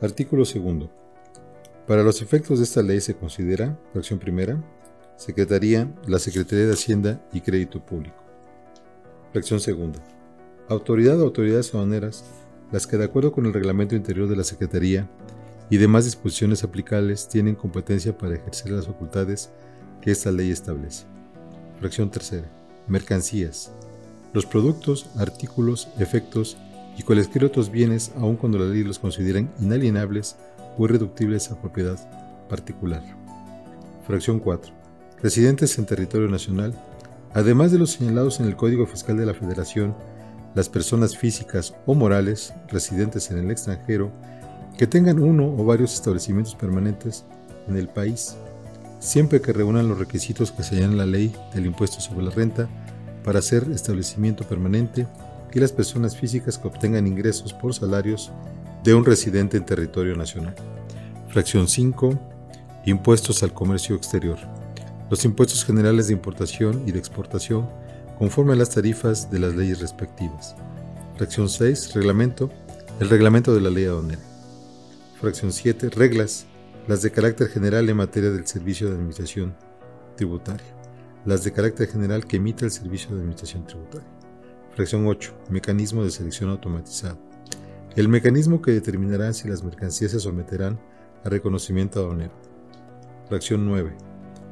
Artículo segundo. Para los efectos de esta ley se considera, fracción primera, Secretaría, la Secretaría de Hacienda y Crédito Público. Fracción segunda. Autoridad o autoridades aduaneras, las que de acuerdo con el reglamento interior de la Secretaría y demás disposiciones aplicables tienen competencia para ejercer las facultades que esta ley establece. Fracción tercera. Mercancías. Los productos, artículos, efectos y cualesquier otros bienes, aun cuando la ley los consideren inalienables o irreductibles a propiedad particular. Fracción 4. Residentes en territorio nacional, además de los señalados en el Código Fiscal de la Federación, las personas físicas o morales residentes en el extranjero que tengan uno o varios establecimientos permanentes en el país, siempre que reúnan los requisitos que señalan la ley del impuesto sobre la renta para ser establecimiento permanente y las personas físicas que obtengan ingresos por salarios de un residente en territorio nacional. Fracción 5. Impuestos al comercio exterior. Los impuestos generales de importación y de exportación conforme a las tarifas de las leyes respectivas. Fracción 6. Reglamento. El reglamento de la ley aduanera. Fracción 7. Reglas. Las de carácter general en materia del servicio de administración tributaria. Las de carácter general que emite el servicio de administración tributaria. Fracción 8. Mecanismo de selección automatizado. El mecanismo que determinará si las mercancías se someterán a reconocimiento aduanero. Fracción 9.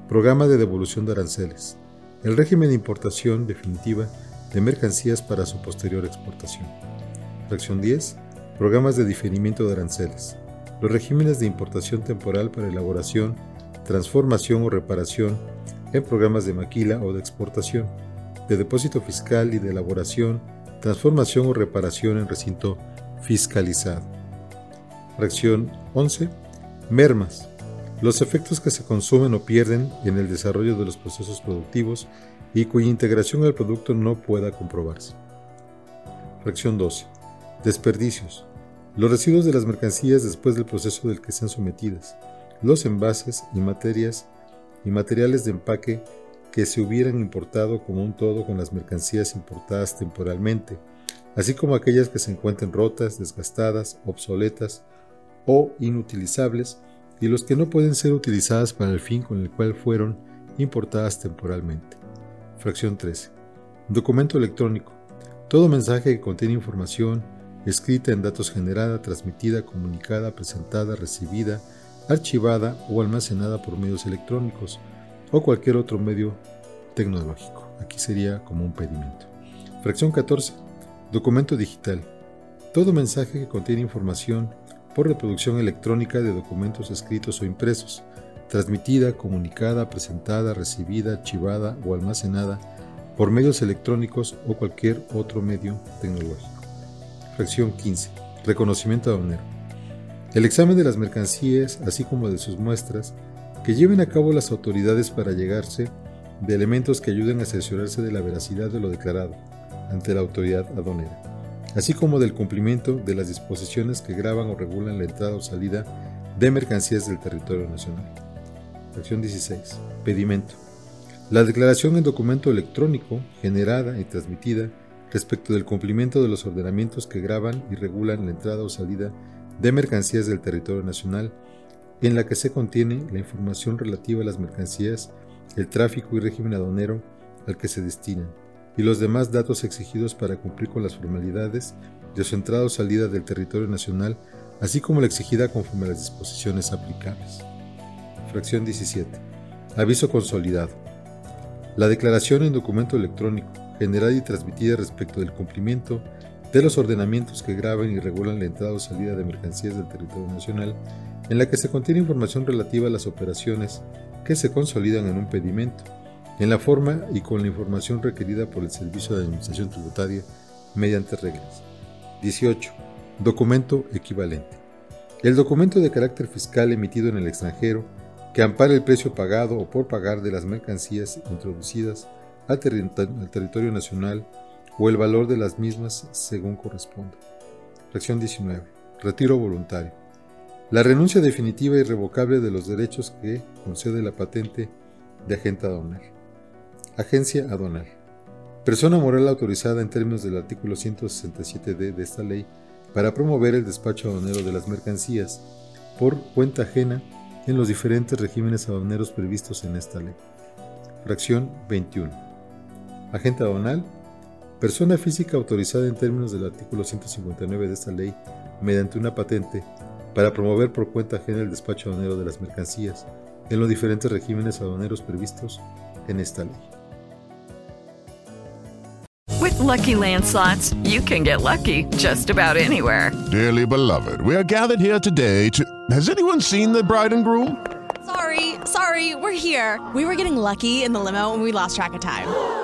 Programa de devolución de aranceles. El régimen de importación definitiva de mercancías para su posterior exportación. Fracción 10. Programas de diferimiento de aranceles. Los regímenes de importación temporal para elaboración, transformación o reparación en programas de maquila o de exportación de depósito fiscal y de elaboración, transformación o reparación en recinto fiscalizado. Fracción 11. Mermas. Los efectos que se consumen o pierden en el desarrollo de los procesos productivos y cuya integración al producto no pueda comprobarse. Fracción 12. Desperdicios. Los residuos de las mercancías después del proceso del que sean sometidas. Los envases y materias y materiales de empaque que se hubieran importado como un todo con las mercancías importadas temporalmente, así como aquellas que se encuentren rotas, desgastadas, obsoletas o inutilizables, y los que no pueden ser utilizadas para el fin con el cual fueron importadas temporalmente. Fracción 13. Documento electrónico. Todo mensaje que contiene información escrita en datos generada, transmitida, comunicada, presentada, recibida, archivada o almacenada por medios electrónicos, o cualquier otro medio tecnológico. Aquí sería como un pedimento. Fracción 14. Documento digital. Todo mensaje que contiene información por reproducción electrónica de documentos escritos o impresos, transmitida, comunicada, presentada, recibida, archivada o almacenada por medios electrónicos o cualquier otro medio tecnológico. Fracción 15. Reconocimiento aduanero. El examen de las mercancías, así como de sus muestras, que lleven a cabo las autoridades para llegarse de elementos que ayuden a cerciorarse de la veracidad de lo declarado ante la autoridad aduanera, así como del cumplimiento de las disposiciones que graban o regulan la entrada o salida de mercancías del territorio nacional. Fracción 16. Pedimento. La declaración en documento electrónico generada y transmitida respecto del cumplimiento de los ordenamientos que graban y regulan la entrada o salida de mercancías del territorio nacional en la que se contiene la información relativa a las mercancías, el tráfico y régimen aduanero al que se destinan, y los demás datos exigidos para cumplir con las formalidades de su entrada o salida del territorio nacional, así como la exigida conforme a las disposiciones aplicables. Fracción 17. Aviso consolidado. La declaración en documento electrónico, generada y transmitida respecto del cumplimiento de los ordenamientos que graban y regulan la entrada o salida de mercancías del territorio nacional, en la que se contiene información relativa a las operaciones que se consolidan en un pedimento, en la forma y con la información requerida por el Servicio de Administración Tributaria mediante reglas. 18. Documento equivalente. El documento de carácter fiscal emitido en el extranjero que ampara el precio pagado o por pagar de las mercancías introducidas al, al territorio nacional o el valor de las mismas según corresponda. Fracción 19. Retiro voluntario. La renuncia definitiva y irrevocable de los derechos que concede la patente de agente aduanal. Agencia aduanal. Persona moral autorizada en términos del artículo 167d de esta ley para promover el despacho aduanero de las mercancías por cuenta ajena en los diferentes regímenes aduaneros previstos en esta ley. Fracción 21. Agente aduanal. Persona física autorizada en términos del artículo 159 de esta ley mediante una patente para promover por cuenta ajena el despacho aduanero de las mercancías en los diferentes regímenes aduaneros previstos en esta ley. With lucky landslots, you can get lucky just about anywhere. Dearly beloved, we are gathered here today to. Has anyone seen the bride and groom? Sorry, sorry, we're here. We were getting lucky in the limo and we lost track of time.